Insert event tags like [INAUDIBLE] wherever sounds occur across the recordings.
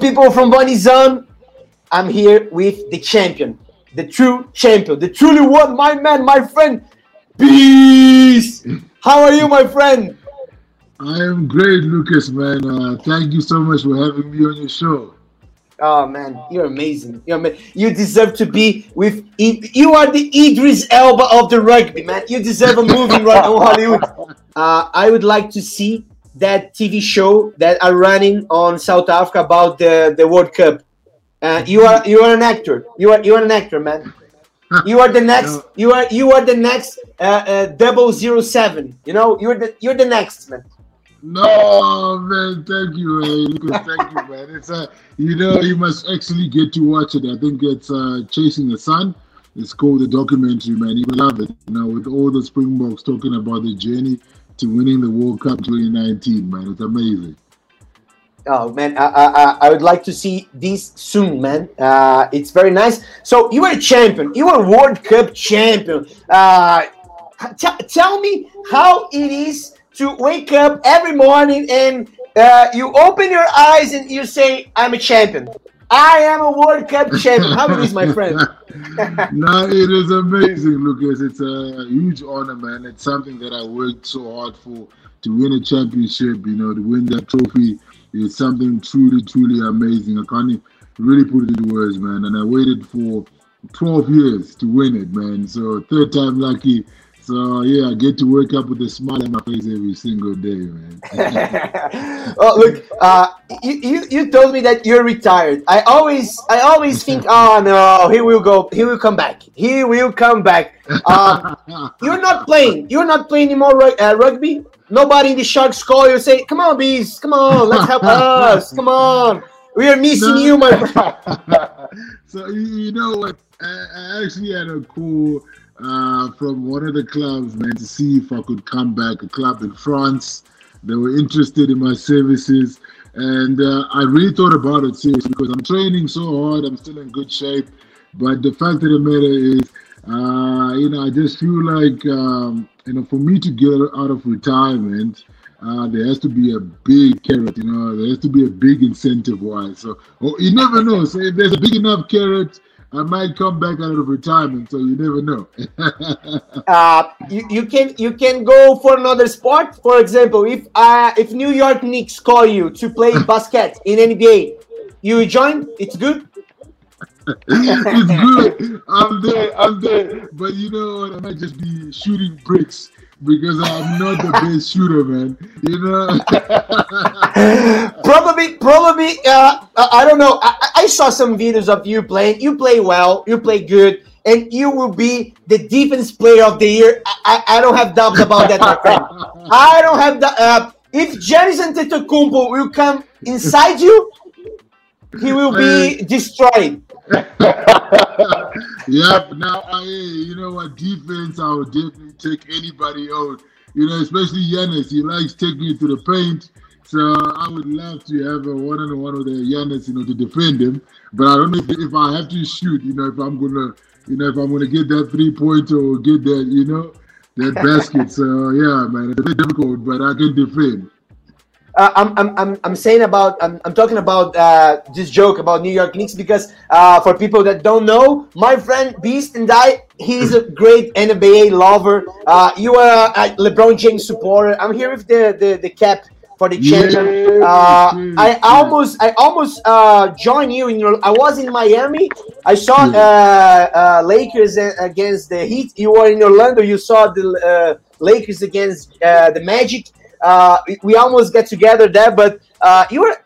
People from Bunny Zone. I'm here with the champion, the true champion, the truly one, my man, my friend. Beast. How are you, my friend? I am great, Lucas, man. Uh, thank you so much for having me on your show. Oh man, you're amazing. You're ama- you deserve to be with. You are the Idris Elba of the rugby, man. You deserve a movie right now, Hollywood. [LAUGHS] Uh, I would like to see that TV show that are running on South Africa about the, the World Cup. Uh, you are you are an actor. You are you are an actor, man. You are the next. You are you are the next uh, uh, 007. You know you're the you're the next man. No, man, thank you, man. Thank you, man. It's uh, you know, you must actually get to watch it. I think it's uh, Chasing the Sun. It's called the documentary, man. You will love it. You know, with all the Springboks talking about the journey to winning the World Cup 2019, man. It's amazing. Oh man, I, I, I would like to see this soon, man. Uh, it's very nice. So you were a champion. You were World Cup champion. Uh, tell me how it is to wake up every morning and uh, you open your eyes and you say, "I'm a champion. I am a World Cup champion." How it is, my friend? [LAUGHS] no, it is amazing, Lucas. It's a huge honor, man. It's something that I worked so hard for to win a championship. You know, to win that trophy is something truly, truly amazing. I can't really put it into words, man. And I waited for 12 years to win it, man. So third time lucky. So yeah, I get to wake up with a smile on my face every single day, man. [LAUGHS] oh, look, uh, you, you told me that you're retired. I always I always think, [LAUGHS] oh no, he will go, he will come back, he will come back. Um, [LAUGHS] you're not playing, you're not playing anymore uh, rugby. Nobody in the Sharks call you say, come on, Beast, come on, let's help us, come on. We are missing No. you, my friend. so you, know what? I, I actually had a call uh, from one of the clubs, man, to see if I could come back. A club in France. They were interested in my services, and uh, I really thought about it seriously because I'm training so hard. I'm still in good shape, but the fact of the matter is, uh, you know, I just feel like, um, you know, for me to get out of retirement. Uh, there has to be a big carrot, you know. There has to be a big incentive wise. So, oh, you never know. So, if there's a big enough carrot, I might come back out of retirement. So, you never know. [LAUGHS] uh, you, you can you can go for another sport. For example, if uh, if New York Knicks call you to play [LAUGHS] basket in NBA, you join. It's good. [LAUGHS] it's good. I'm there. I'm there. But you know what? I might just be shooting bricks because I'm not the best shooter, man. You know. [LAUGHS] probably, probably. Uh, I don't know. I, I- saw some videos of you playing. You play well. You play good, and you will be the defense player of the year. I, I, I don't have doubts about that, my friend. [LAUGHS] I don't have the. Uh, if Giannis Antetokounmpo will come inside you, he will be destroyed. [LAUGHS] yep. Now, I, you know what? Defense, I would definitely take anybody out. You know, especially Giannis. He likes taking it to the paint. So I would love to have a one-on-one with the Giannis, you know, to defend him. But I don't know if, if I have to shoot. You know, if I'm gonna, you know, if I'm gonna get that three-pointer or get that, you know, that basket. So yeah, man, it's a bit difficult, but I can defend. Uh, I'm, I'm, I'm, I'm saying about I'm, I'm talking about uh, this joke about New York Knicks because uh, for people that don't know, my friend Beast and I, he's a [LAUGHS] great NBA lover. Uh, you are a LeBron James supporter. I'm here with the the, the cap for the champion. Uh, I almost I almost uh, joined you in your. I was in Miami. I saw uh, uh, Lakers against the Heat. You were in Orlando. You saw the uh, Lakers against uh, the Magic. Uh, we- almost get together there, but uh, you were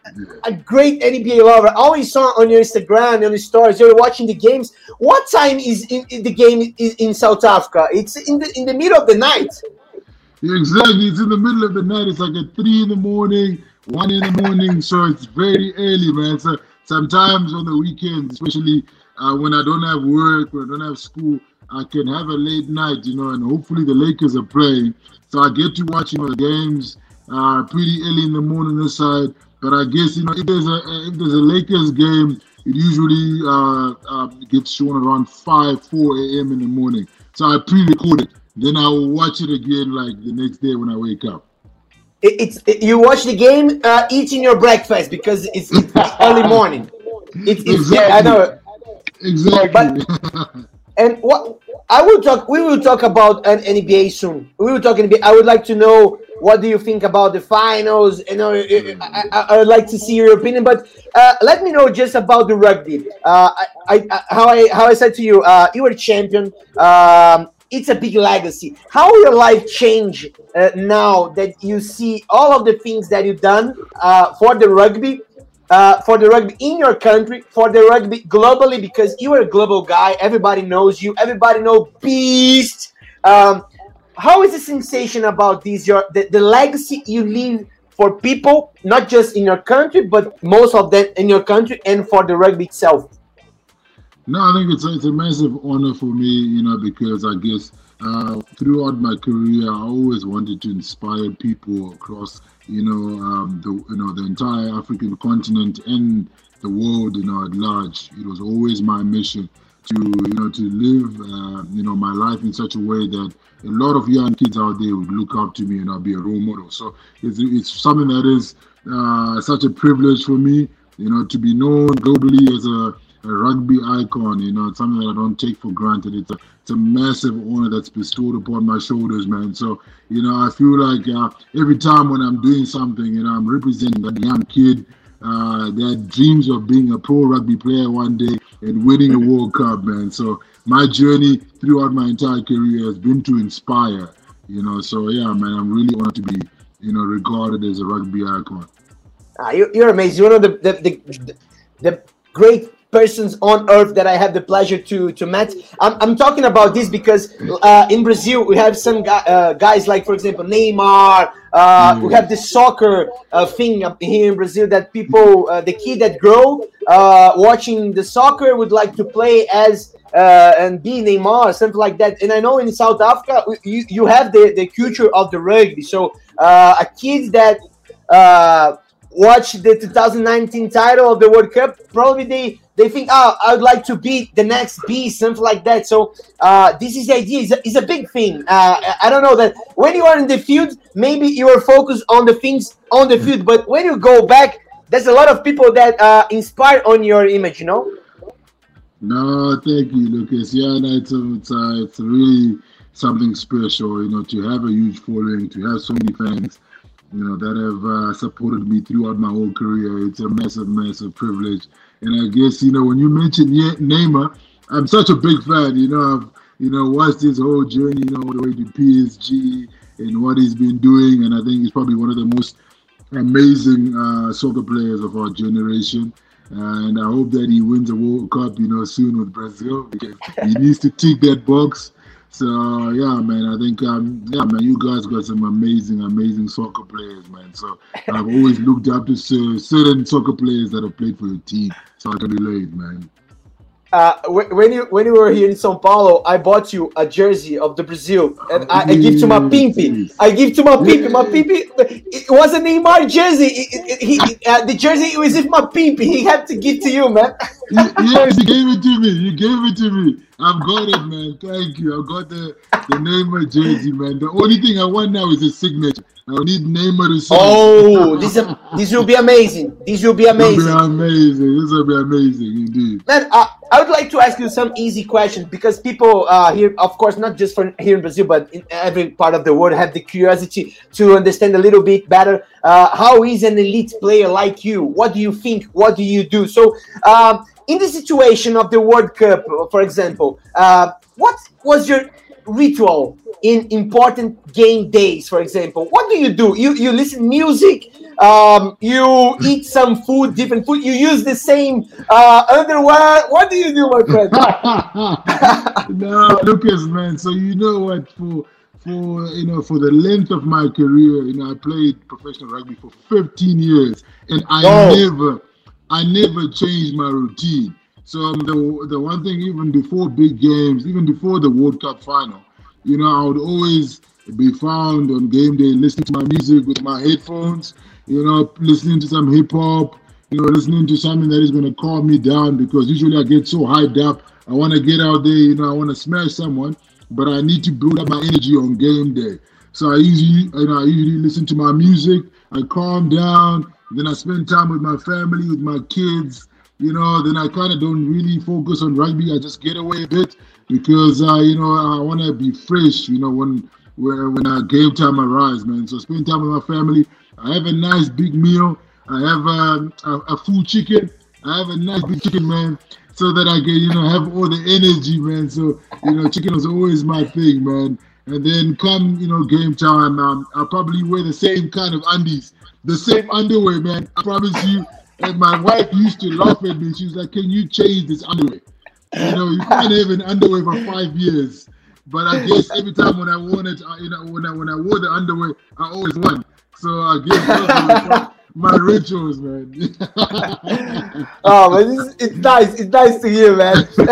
a great NBA lover. I always saw on your Instagram, on your stories, you're watching the games. What time is in, in the game in, in South Africa? It's in the in the middle of the night. Exactly. It's in the middle of the night. It's like at three in the morning, one in the morning. so it's very early, man. So sometimes on the weekends, especially uh, when I don't have work, when I don't have school, I can have a late night, you know, and hopefully the Lakers are playing. So I get to watch, you know, the games uh, pretty early in the morning this side. But I guess, you know, if there's a if there's a Lakers game, it usually uh, uh, gets shown around 5, 4 a.m. in the morning. So I pre-record it. Then I will watch it again like the next day when I wake up. it, it's it, you watch the game uh, eating your breakfast because it's, it's early morning. It's, it's Exactly. I know. [LAUGHS] Exactly. [LAUGHS] And what I will talk, we will talk about an NBA soon. We will talk NBA. I would like to know what do you think about the finals. You know, I, I, I would like to see your opinion. But uh, let me know just about the rugby. Uh, I, I, I- how I how I said to you, uh, you were a champion. Um, it's a big legacy. How will your life change uh, now that you see all of the things that you've done uh, for the rugby? Uh, for the rugby in your country, for the rugby globally, because you are a global guy. Everybody knows you. Everybody know Beast. Um, how is the sensation about this? Your the, the legacy you leave for people, not just in your country, but most of them in your country and for the rugby itself. No, I think it's it's a massive honor for me, you know, because I guess uh, throughout my career, I always wanted to inspire people across, you know, um, the you know the entire African continent and the world, you know, at large. It was always my mission to, you know, to live, uh, you know, my life in such a way that a lot of young kids out there would look up to me and I'll be a role model. So it's, it's something that is uh, such a privilege for me, you know, to be known globally as a a rugby icon. You know, it's something that I don't take for granted. It's a it's a massive honor that's bestowed upon my shoulders, man. So you know, I feel like uh, every time when I'm doing something, you know, I'm representing that young kid uh, that dreams of being a pro rugby player one day and winning a World Cup, man. So my journey throughout my entire career has been to inspire. You know, so yeah, man, I'm really honored to be, you know, regarded as a rugby icon. Ah, you, you're amazing. You're one of the the, the, the great persons on earth that I have the pleasure to to meet. I'm, I'm talking about this because uh, in Brazil we have some guy, uh, guys like, for example, Neymar. Uh, We have the soccer uh, thing up here in Brazil that people, uh, the kid that grow uh, watching the soccer would like to play as uh, and be Neymar, something like that. And I know in South Africa you, you have the, the culture of the rugby. So uh, a kid that uh, watch the 2019 title of the World Cup, probably they they think, oh, I would like to be the next beast, something like that. So uh, this is the idea. It's a, it's a big thing. Uh, I- don't know that when you are in the field, maybe you are focused on the things on the field, but when you go back, there's a lot of people that uh, inspire on your image. You know. No, thank you, Lucas. Yeah, no, it's, it's, a, it's really something special, you know, to have a huge following, to have so many fans, you know, that have uh, supported me throughout my whole career. It's a massive, massive privilege. And I guess, you know, when you mentioned Neymar, I'm such a big fan, you know, I've, you know, watched his whole journey, you know, all the way to PSG and what he's been doing. And I think he's probably one of the most amazing uh, soccer players of our generation. And I hope that he wins a World Cup, you know, soon with Brazil because he needs to tick that box. So yeah, man, I think um, yeah, man, you guys got some amazing, amazing soccer players, man. So I've always [LAUGHS] looked up to cer- certain soccer players that have played for your team, so I can relate, man. Uh, wh- when you when you were here in São Paulo, I bought you a jersey of the Brazil, and I, I give to my pimpy. I give to my pimpy. My pimpy. It was a Neymar jersey. It- it- he, uh, the jersey was with my pimpy. He had to give to you, man. Yes, you gave it to me. You gave it to me. I've got it, man. Thank you. I've got the the Neymar jersey, man. The only thing I want now is a signature. I need Neymar to. Oh, [LAUGHS] this is, this will be amazing. This will be amazing. This will be amazing. This will be amazing, indeed. Man, uh, I would like to ask you some easy questions because people uh, here, of course, not just from here in Brazil, but in every part of the world, have the curiosity to understand a little bit better uh, how is an elite player like you? What do you think? What do you do? So, um, in the situation of the World Cup, for example, uh, what was your ritual in important game days? For example, what do you do? You you listen music. Um, you eat some food, different food. You use the same uh, underwear. What do you do, my friend? [LAUGHS] no, Lucas, man. So you know what? For for you know, for the length of my career, you know, I played professional rugby for 15 years, and I Oh. never, I never changed my routine. So um, the the one thing, even before big games, even before the World Cup final, you know, I would always be found on game day listening to my music with my headphones, you know, listening to some hip hop, you know, listening to something that is going to calm me down because usually I get so hyped up. I want to get out there, you know, I want to smash someone, but I need to build up my energy on game day. So I usually, you know, I usually listen to my music. I calm down. Then I spend time with my family, with my kids. You know, then I kind of don't really focus on rugby. I just get away a bit because, uh, you know, I want to be fresh. You know, when when when uh, game time arrives, man. So spend time with my family. I have a nice big meal. I have um, a, a full chicken. I have a nice big chicken, man, so that I can, you know, have all the energy, man. So, you know, chicken was always my thing, man. And then come, you know, game time, um, I'll probably wear the same kind of undies, the same underwear, man. I promise you. And my wife used to laugh at me. She was like, "Can you change this underwear? You know, you can't have an underwear for five years." But I guess every time when I wore it, you know, when I when I wore the underwear, I always won. So I guess [LAUGHS] my rituals, man. [LAUGHS] oh, man, it's, it's, nice. It's nice to hear, man. And,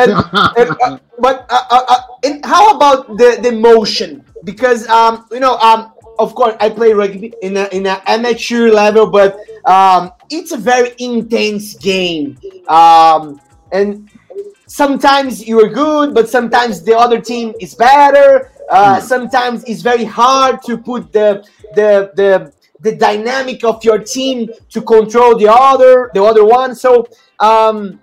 and, uh, but uh, uh, uh, how about the the motion? Because um, you know, um, of course, I play rugby in a in an amateur level, but um, it's a very intense game. Um, and sometimes you are good, but sometimes the other team is better. Uh, hmm. sometimes it's very hard to put the the the the dynamic of your team to control the other the other one. So um,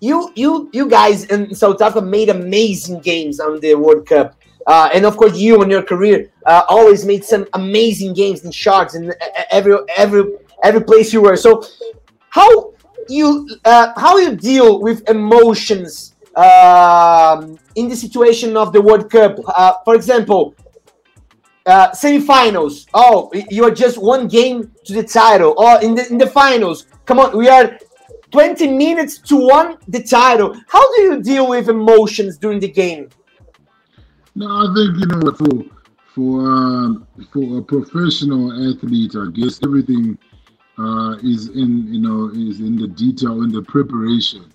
you you you guys in South Africa made amazing games on the World Cup. Uh, and of course, you in your career uh, always made some amazing games in Sharks and every every every place you were. So, how you uh, how you deal with emotions um, in the situation of the World Cup? Uh, for example, uh, semifinals. Oh, you are just one game to the title. Or oh, in the in the finals. Come on, we are 20 minutes to win the title. How do you deal with emotions during the game? No, I think you know for for um, for a professional athlete, I guess everything uh, is in you know is in the detail in the preparation.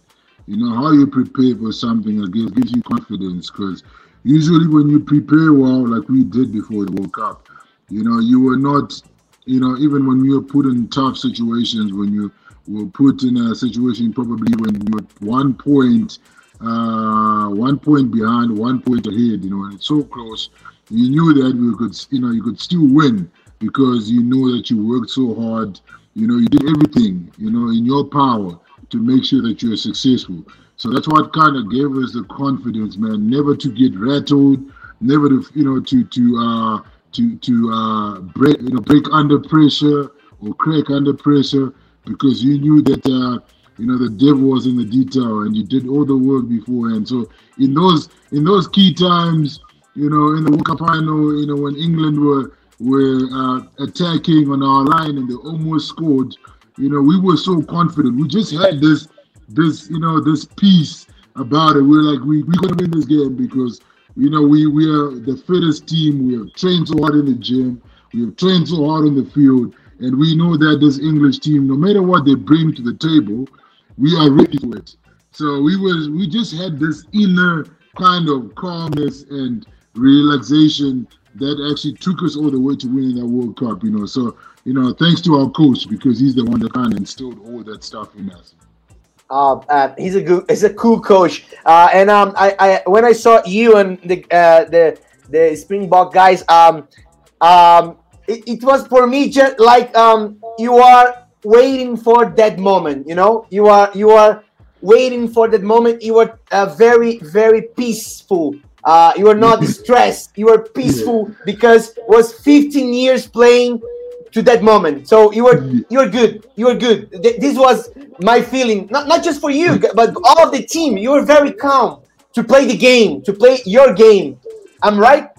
You know how you prepare for something, guess, gives you confidence because usually when you prepare well, like we did before the World Cup, you know, you were not, you know, even when you were put in tough situations, when you were put in a situation probably when you're one point, uh, one point behind, one point ahead, you know, and it's so close, you knew that we could, you know, you could still win because you know that you worked so hard, you know, you did everything, you know, in your power to make sure that you're successful. So that's what kind of gave us the confidence, man. Never to get rattled, never to you know to to uh, to to uh, break you know break under pressure or crack under pressure because you knew that uh, you know the devil was in the detail and you did all the work beforehand. So in those in those key times, you know, in the World Cup final, you know, when England were were uh, attacking on our line and they almost scored, you know, we were so confident. We just had this this you know this peace about it. We're like we we're gonna win this game because you know we we are the fittest team. We have trained so hard in the gym. We have trained so hard on the field, and we know that this English team, no matter what they bring to the table, we are ready for it. So we was we just had this inner kind of calmness and relaxation that actually took us all the way to winning that World Cup. You know, so you know, thanks to our coach because he's the one that kind of instilled all that stuff in us. Uh, uh, he's a good, he's a cool coach. Uh, and um, I, I, when I saw you and the uh, the the Springbok guys, um, um, it, it was for me just like um, you are waiting for that moment. You know, you are you are waiting for that moment. You are uh, very very peaceful. Uh, you are not [LAUGHS] stressed. You are peaceful because was 15 years playing to that moment. So you were you were good. You were good. This was my feeling, not not just for you, but all of the team. You were very calm to play the game, to play your game. I'm right.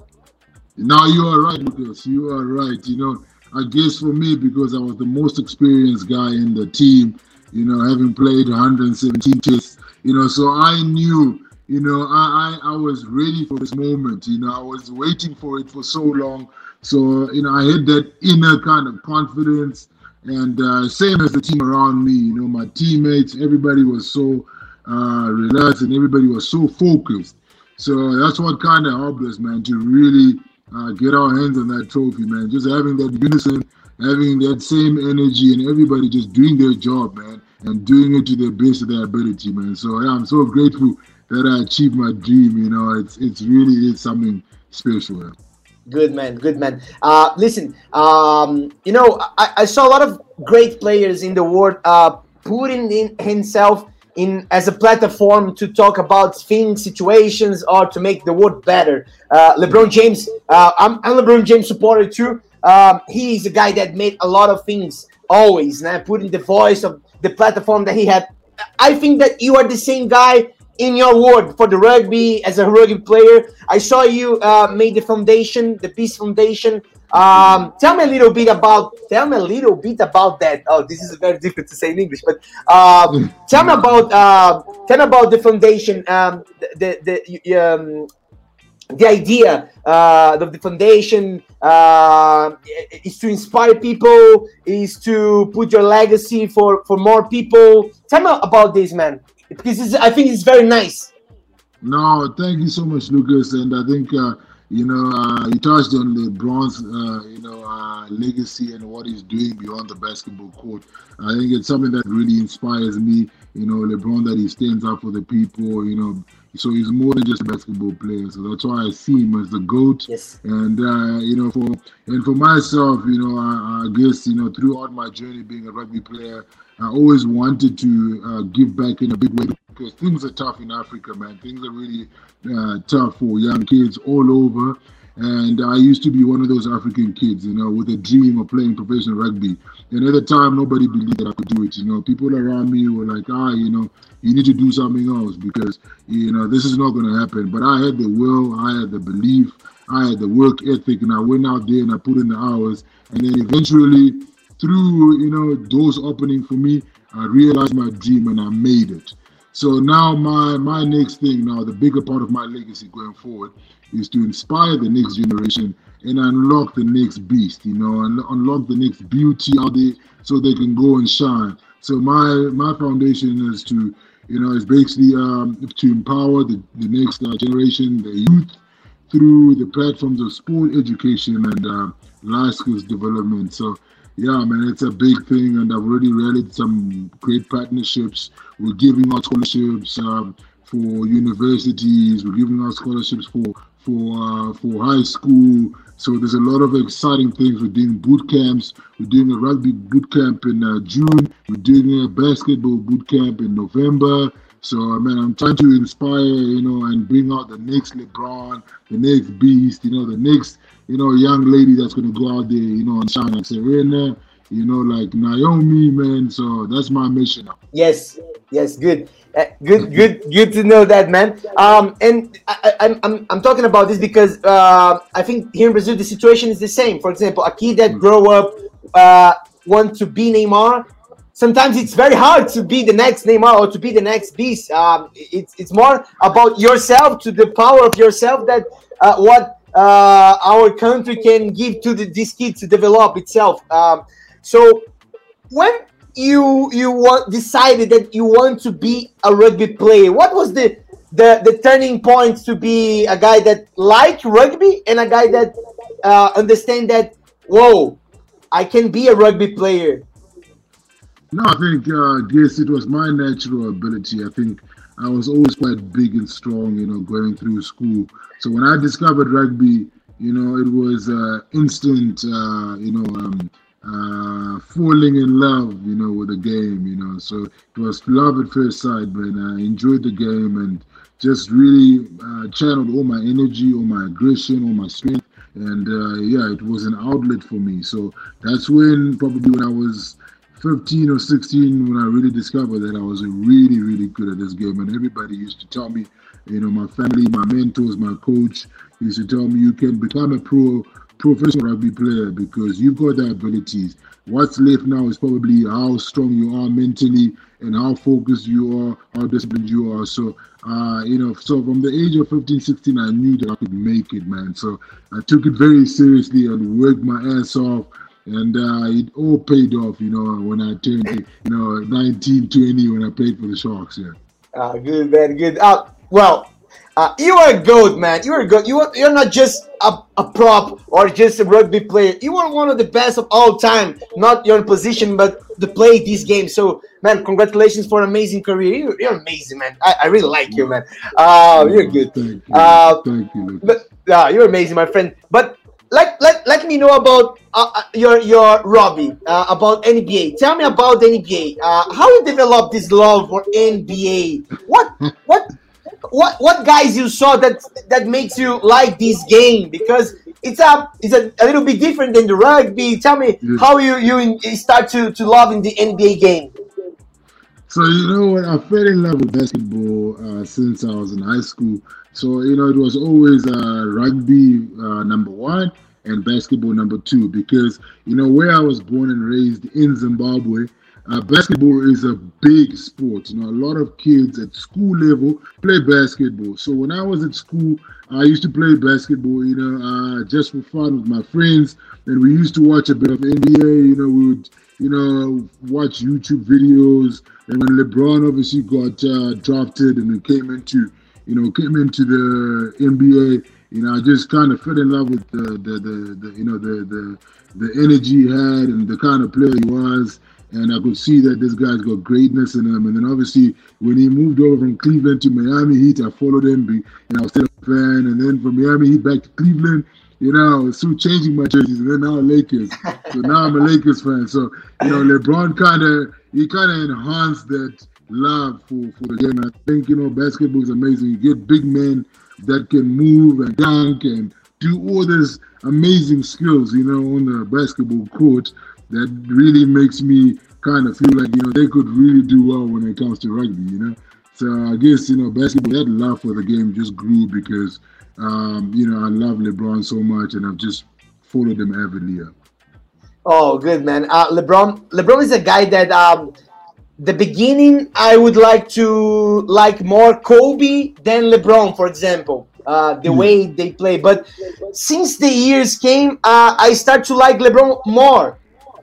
No, you are right, Lucas. You are right. You know, I guess for me because I was the most experienced guy in the team. You know, having played 117 tests. You know, so I knew. You know, I, I I was ready for this moment. You know, I was waiting for it for so long so, you know, I had that inner kind of confidence and uh, same as the team around me, you know, my teammates, everybody was so uh, relaxed and everybody was so focused. So that's what kind of helped us, man, to really uh, get our hands on that trophy, man. Just having that unison, having that same energy, and everybody just doing their job, man, and doing it to the best of their ability, man. So yeah, I'm so grateful that I achieved my dream. You know, it's it's really is something special. Good man, good man. Uh, listen, um, you know, I, I, saw a lot of great players in the world uh, putting in himself in as a platform to talk about things, situations, or to make the world better. Uh, LeBron James, uh, I'm, I'm LeBron James supporter too. Um, he's a guy that made a lot of things always, and putting the voice of the platform that he had. I think that you are the same guy in your world for the rugby as a rugby player. I saw you uh, made the foundation, the Beast Foundation. Um, tell me a little bit about. Tell me a little bit about that. Oh, this is very [LAUGHS] difficult to say in English, but uh, tell me about. Uh, tell me about the foundation. Um, the the, the um, the idea uh, of the foundation uh, is to inspire people, is to put your legacy for for more people. Tell me about this, man because I think it's very nice. No, thank you so much, Lucas. And I think uh, you know uh, you touched on LeBron's uh, you know uh, legacy and what he's doing beyond the basketball court. I think it's something that really inspires me. You know, LeBron that he stands up for the people. You know, so he's more than just a basketball player. So that's why I see him as the goat. Yes. And uh, you know, for and for myself, you know, I, I guess you know throughout my journey being a rugby player. I always wanted to uh, give back in a big way because things are tough in Africa, man. Things are really uh, tough for young kids all over. And I used to be one of those African kids, you know, with a dream of playing professional rugby. And at the time, nobody believed that I could do it. You know, people around me were like, ah, you know, you need to do something else because, you know, this is not going to happen. But I had the will, I had the belief, I had the work ethic, and I went out there and I put in the hours. And then eventually, through you know doors opening for me, I realized my dream and I made it. So now my my next thing now, the bigger part of my legacy going forward is to inspire the next generation and unlock the next beast, you know, and unlock the next beauty out there so they can go and shine. So my my foundation is to, you know, is basically um, to empower the, the next uh, generation, the youth, through the platforms of sport education and uh, life skills development. So yeah, man, it's a big thing, and I've already rallied some great partnerships. We're giving out scholarships um, for universities. We're giving out scholarships for for uh, for high school. So there's a lot of exciting things. We're doing boot camps. We're doing a rugby boot camp in uh, June. We're doing a basketball boot camp in November. So I mean, I'm trying to inspire, you know, and bring out the next LeBron, the next Beast, you know, the next you know, young lady that's gonna go out there, you know, and shine like Serena, you know, like Naomi, man. So that's my mission. Yes, yes, good. Uh, good, good, good to know that, man. Um, and I, am I'm, I'm talking about this because uh, I think here in Brazil the situation is the same. For example, a kid that grow up uh, want to be Neymar. Sometimes it's very hard to be the next Neymar or to be the next beast. Um, it's it's more about yourself, to the power of yourself. That uh, what uh, our country can give to the, this kid to develop itself. Um, so when you you want, decided that you want to be a rugby player, what was the the, the turning point to be a guy that like rugby and a guy that uh, understand that whoa, I can be a rugby player. No, I think uh, yes, it was my natural ability. I think I was always quite big and strong, you know, going through school. So when I discovered rugby, you know, it was uh, instant, uh, you know, um, uh, falling in love, you know, with the game, you know. So it was love at first sight, but I enjoyed the game and just really uh, channeled all my energy, all my aggression, all my strength. And uh, yeah, it was an outlet for me. So that's when, probably when I was 15 or 16 when I really discovered that I was really, really good at this game. And everybody used to tell me, you know, my family, my mentors, my coach used to tell me, you can become a pro professional rugby player because you've got the abilities. What's left now is probably how strong you are mentally and how focused you are, how disciplined you are. So, uh, you know, so from the age of 15, 16, I knew that I could make it, man. So I took it very seriously and worked my ass off and uh, it all paid off, you know, when I turned, you know, 19, 20, when I played for the Sharks. Yeah. Uh, good, man, good. Uh, well, uh, you are a goat, man. You are a goat. You are, you're not just a, a prop or just a rugby player. You are one of the best of all time. Not your position, but to play this game. So, man, congratulations for an amazing career. You're, you're amazing, man. I, I, really like you, man. Uh, you're good. Thank you. Uh, Thank you. But uh, you're amazing, my friend. But let, let, let me know about uh, uh your your Robbie uh, about NBA. Tell me about NBA. Uh, how you developed this love for NBA? What [LAUGHS] what what what guys you saw that that makes you like this game? Because it's a it's a, a little bit different than the rugby. Tell me yeah. how you you start to to love in the NBA game. So you know what? I fell in love with basketball uh, since I was in high school. So you know it was always uh, rugby uh, number one and basketball number two because you know where I was born and raised in Zimbabwe. Uh, basketball is a big sport. You know, a lot of kids at school level play basketball. So when I was at school, I used to play basketball. You know, uh, just for fun with my friends, and we used to watch a bit of NBA. You know, we would you know watch YouTube videos. And when LeBron obviously got uh, drafted and came into you know came into the NBA you know, I just kind of fell in love with the, the, the, the, you know, the, the, the energy he had and the kind of player he was. And I could see that this guy's got greatness in him. And then obviously, when he moved over from Cleveland to Miami Heat, I followed him, and I was still a fan. And then from Miami Heat back to Cleveland, you know, was changing my jerseys. And then now Lakers. so now I'm a Lakers fan. So, you know, LeBron kind of, he kind of enhanced that love for, for the game. And I think, you know, basketball is amazing. You get big men that can move and dunk and do all these amazing skills, you know, on the basketball court that really makes me kind of feel like, you know, they could really do well when it comes to rugby, you know. So I guess, you know, basketball, that love for the game just grew because, um, you know, I love LeBron so much and I've just followed him avidly. Oh, good, man. Uh, LeBron, LeBron is a guy that um, the beginning, I would like to like more Kobe than LeBron, for example. Uh, the mm. way they play, but since the years came, uh, I start to like LeBron more.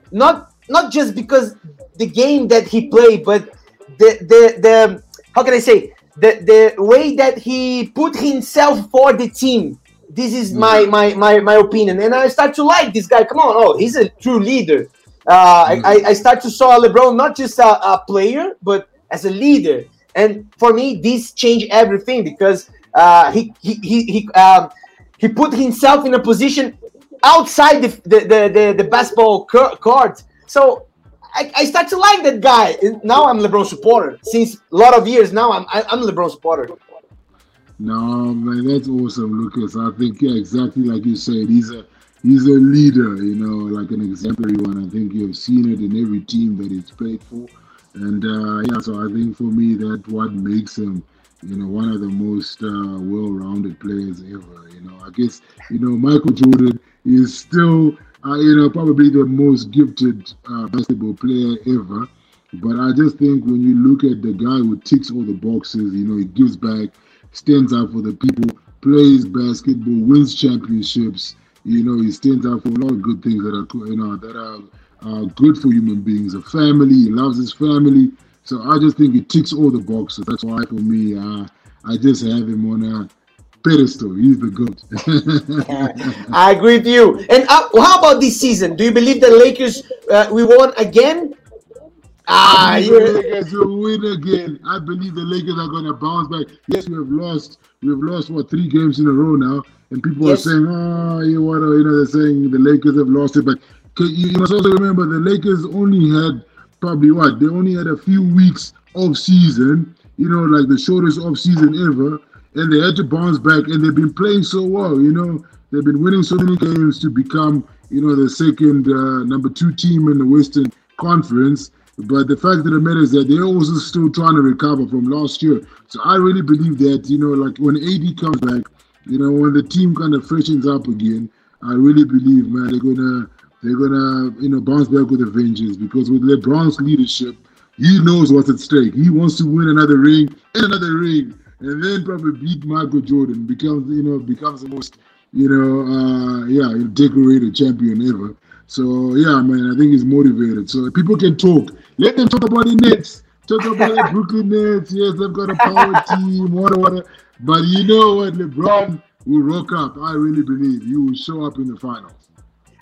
Not not just because the game that he played, but the the the how can I say the the way that he put himself for the team. This is my my my my opinion, and I start to like this guy. Come on, oh, he's a true leader. Uh, mm-hmm. I, I start to saw LeBron not just a, a, player, but as a leader. And for me, this changed everything because uh, he he he he, um, he put himself in a position outside the the the, the, the basketball court. So I, I start to like that guy. Now I'm LeBron supporter since a lot of years. Now I'm I'm LeBron supporter. No man, that's awesome, Lucas. I think yeah, exactly like you said. He's a he's a leader, you know, like an exemplary one. I think you've seen it in every team that he's played for. And uh, yeah, so I think for me, that's what makes him, you know, one of the most uh, well-rounded players ever. You know, I guess you know Michael Jordan is still, uh, you know, probably the most gifted uh, basketball player ever. But I just think when you look at the guy who ticks all the boxes, you know, he gives back, stands out for the people, plays basketball, wins championships you know, he stands out for a lot of good things that are, you know, that are uh, good for human beings. A family, he loves his family. So I just think he ticks all the boxes. That's why for me, uh, I just have him on a pedestal. He's the goat. [LAUGHS] I agree with you. And uh, how about this season? Do you believe the Lakers uh, we won again? Ah, the Lakers will win again. I believe the Lakers are going to bounce back. Yes, we have lost. We have lost what three games in a row now, and people yes. are saying, "Oh, you want to?" You know, they're saying the Lakers have lost it, but you must also remember the Lakers only had probably what they only had a few weeks off season. You know, like the shortest off season ever, and they had to bounce back, and they've been playing so well. You know, they've been winning so many games to become, you know, the second uh, number two team in the Western Conference but the fact of the matter is that they're also still trying to recover from last year. So I really believe that, you know, like when AD comes back, you know, when the team kind of freshens up again, I really believe, man, they're gonna they're gonna, you know, bounce back with a vengeance because with LeBron's leadership, he knows what's at stake. He wants to win another ring and another ring, and then probably beat Michael Jordan, becomes, you know, becomes the most, you know, uh, yeah, decorated champion ever. So yeah, man, I think he's motivated. So people can talk. Let them talk about the Nets. Talk about the [LAUGHS] Brooklyn Nets. Yes, they've got a power team, whatever, whatever. But you know what? LeBron will rock up. I really believe he will show up in the finals.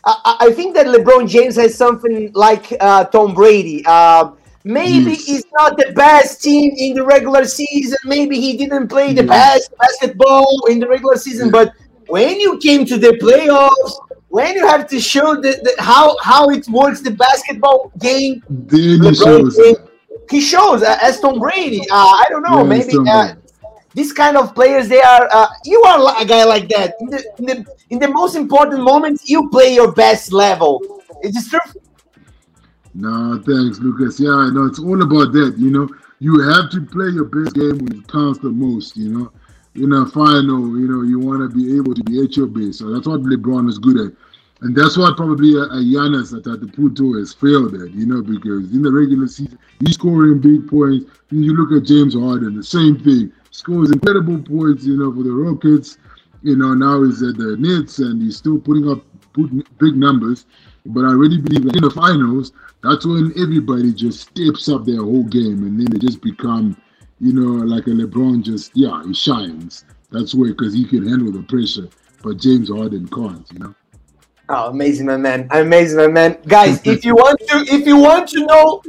I, I think that LeBron James has something like uh, Tom Brady. Uh, maybe he's not the best team in the regular season. Maybe he didn't play the best basketball in the regular season. But when you came to the playoffs, when you have to show the, the how how it works the basketball game, he shows it. he shows uh, as Tom Brady. Uh, I don't know, Yeah, maybe uh, these kind of players they are. Uh, you are a guy like that. In the, in the in the most important moments, you play your best level. It is true. No, thanks, Lucas. Yeah, no, it's all about that. You know, you have to play your best game when it counts the most. You know, in a final, you know, you want to be able to be at your base. So that's what LeBron is good at, and that's what probably a, a Giannis Antetokounmpo has failed at. You know, because in the regular season he's scoring big points. And you look at James Harden, the same thing, scores incredible points. You know, for the Rockets. You know, now he's at the Nets and he's still putting up big numbers. But I really believe that in the finals, that's when everybody just steps up their whole game and then they just become, you know, like a LeBron just, yeah, he shines. That's where, because he can handle the pressure. But James Harden can't, you know. Oh, amazing, my man! Amazing, my man! Guys, if you want to, if you want to know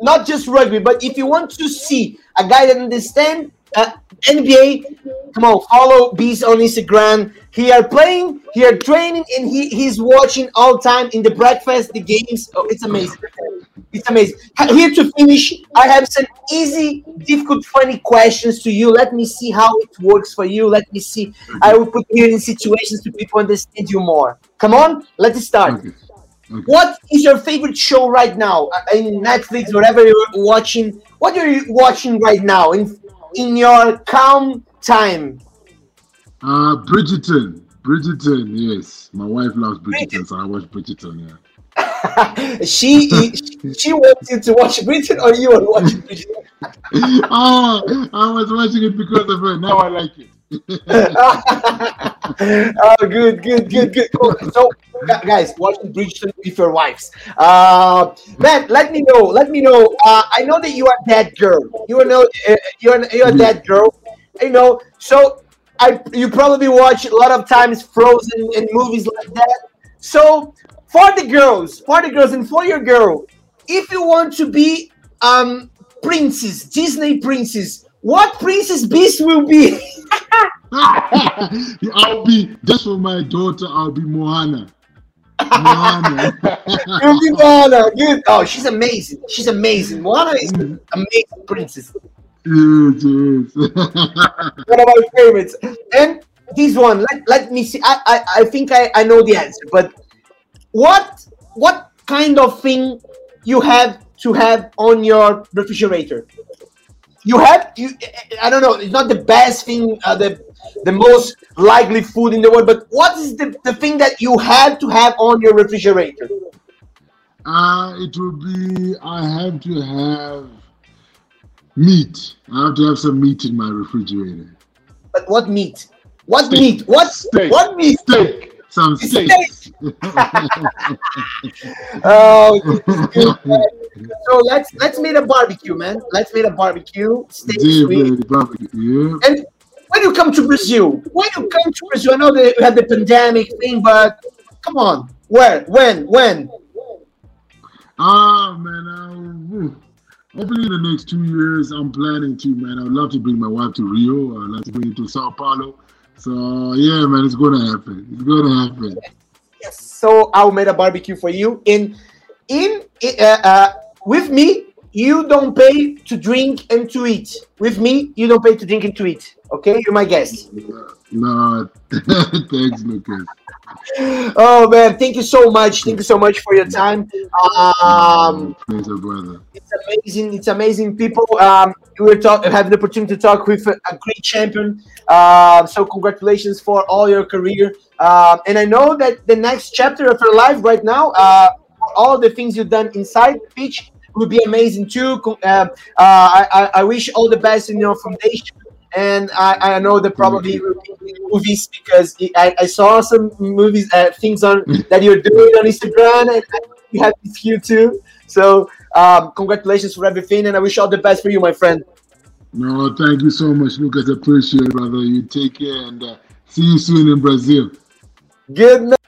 not just rugby, but if you want to see a guy that understands uh, NBA, come on, follow Beast on Instagram. He are playing, he are training, and he he's watching all time in the breakfast, the games. Oh, it's amazing! It's amazing. Here to finish, I have some easy, difficult, funny questions to you. Let me see how it works for you. Let me see. I will put you in situations to people understand you more. Come on, let's start. Okay. What is your favorite show right now Uh, in Netflix, whatever you're watching? What are you watching right now in in your calm time? Uh, Bridgerton. Bridgerton, yes. My wife loves Bridgerton, so I watch Bridgerton, yeah. [LAUGHS] she she wants you to watch Britain, or you are watching Britain? oh, [LAUGHS] I was watching it because of her. Now I like it. [LAUGHS] [LAUGHS] oh, good, good, good, good. Cool. So, gu- guys, watching Bridgerton with your wives. Uh, man, let me know. Let me know. Uh, I know that you are that girl. You know uh, you are you are that girl. You know. So, I you probably watch a lot of times Frozen and movies like that. So, for the girls, for the girls, and for your girl, if you want to be um princess, Disney princess, what princess Beast will be? [LAUGHS] [LAUGHS] I'll be just for my daughter. I'll be Moana. Moana. [LAUGHS] You'll be Moana. Oh, she's amazing. She's amazing. Moana is an amazing princess. yes, yes. [LAUGHS] One of my favorites. And this one, let, let me see. I, I, I think I, I know the answer, but what what kind of thing you have to have on your refrigerator? You have you I don't know, it's not the best thing, uh, the the most likely food in the world, but what is the, the thing that you have to have on your refrigerator? uh, it will be. I have to have meat. I have to have some meat in my refrigerator. But what meat? What Steak. meat? What Steak. what meat? Steak. Some. Steak. [LAUGHS] Oh, so let's let's make a barbecue, man. Let's make a barbecue. Barbecue. Yeah. And when you come to Brazil, when you come to Brazil, I know that we had the pandemic thing, but come on, where, when, when? Ah, man. Uh, hopefully, in the next two years, I'm planning to, man. I would love to bring my wife to Rio. I'd love to bring her to Sao Paulo. So, yeah, man, it's to happen. It's to happen. Yes. So I'll make a barbecue for you. In in uh, uh, with me, you don't pay to drink and to eat. With me, you don't pay to drink and to eat. Okay, you're my guest. No, [LAUGHS] thanks, Lucas. Oh man, thank you so much. Thank you so much for your time. Um, Pleasure, brother. it's amazing. It's amazing. People, um, we were talk, having the opportunity to talk with a, great champion. Uh, so congratulations for all your career. Um, and I know that the next chapter of your life right now, uh, all the things you've done inside the pitch will be amazing too. Uh, uh, I, I- wish all the best in your foundation. And I, I know that probably movies because I, I saw some movies, uh, things on [LAUGHS] that you're doing on Instagram, and you have this here too. So um, congratulations for everything, and I wish all the best for you, my friend. No, thank you so much, Lucas. I appreciate it, brother. You take care and uh, see you soon in Brazil. Good night.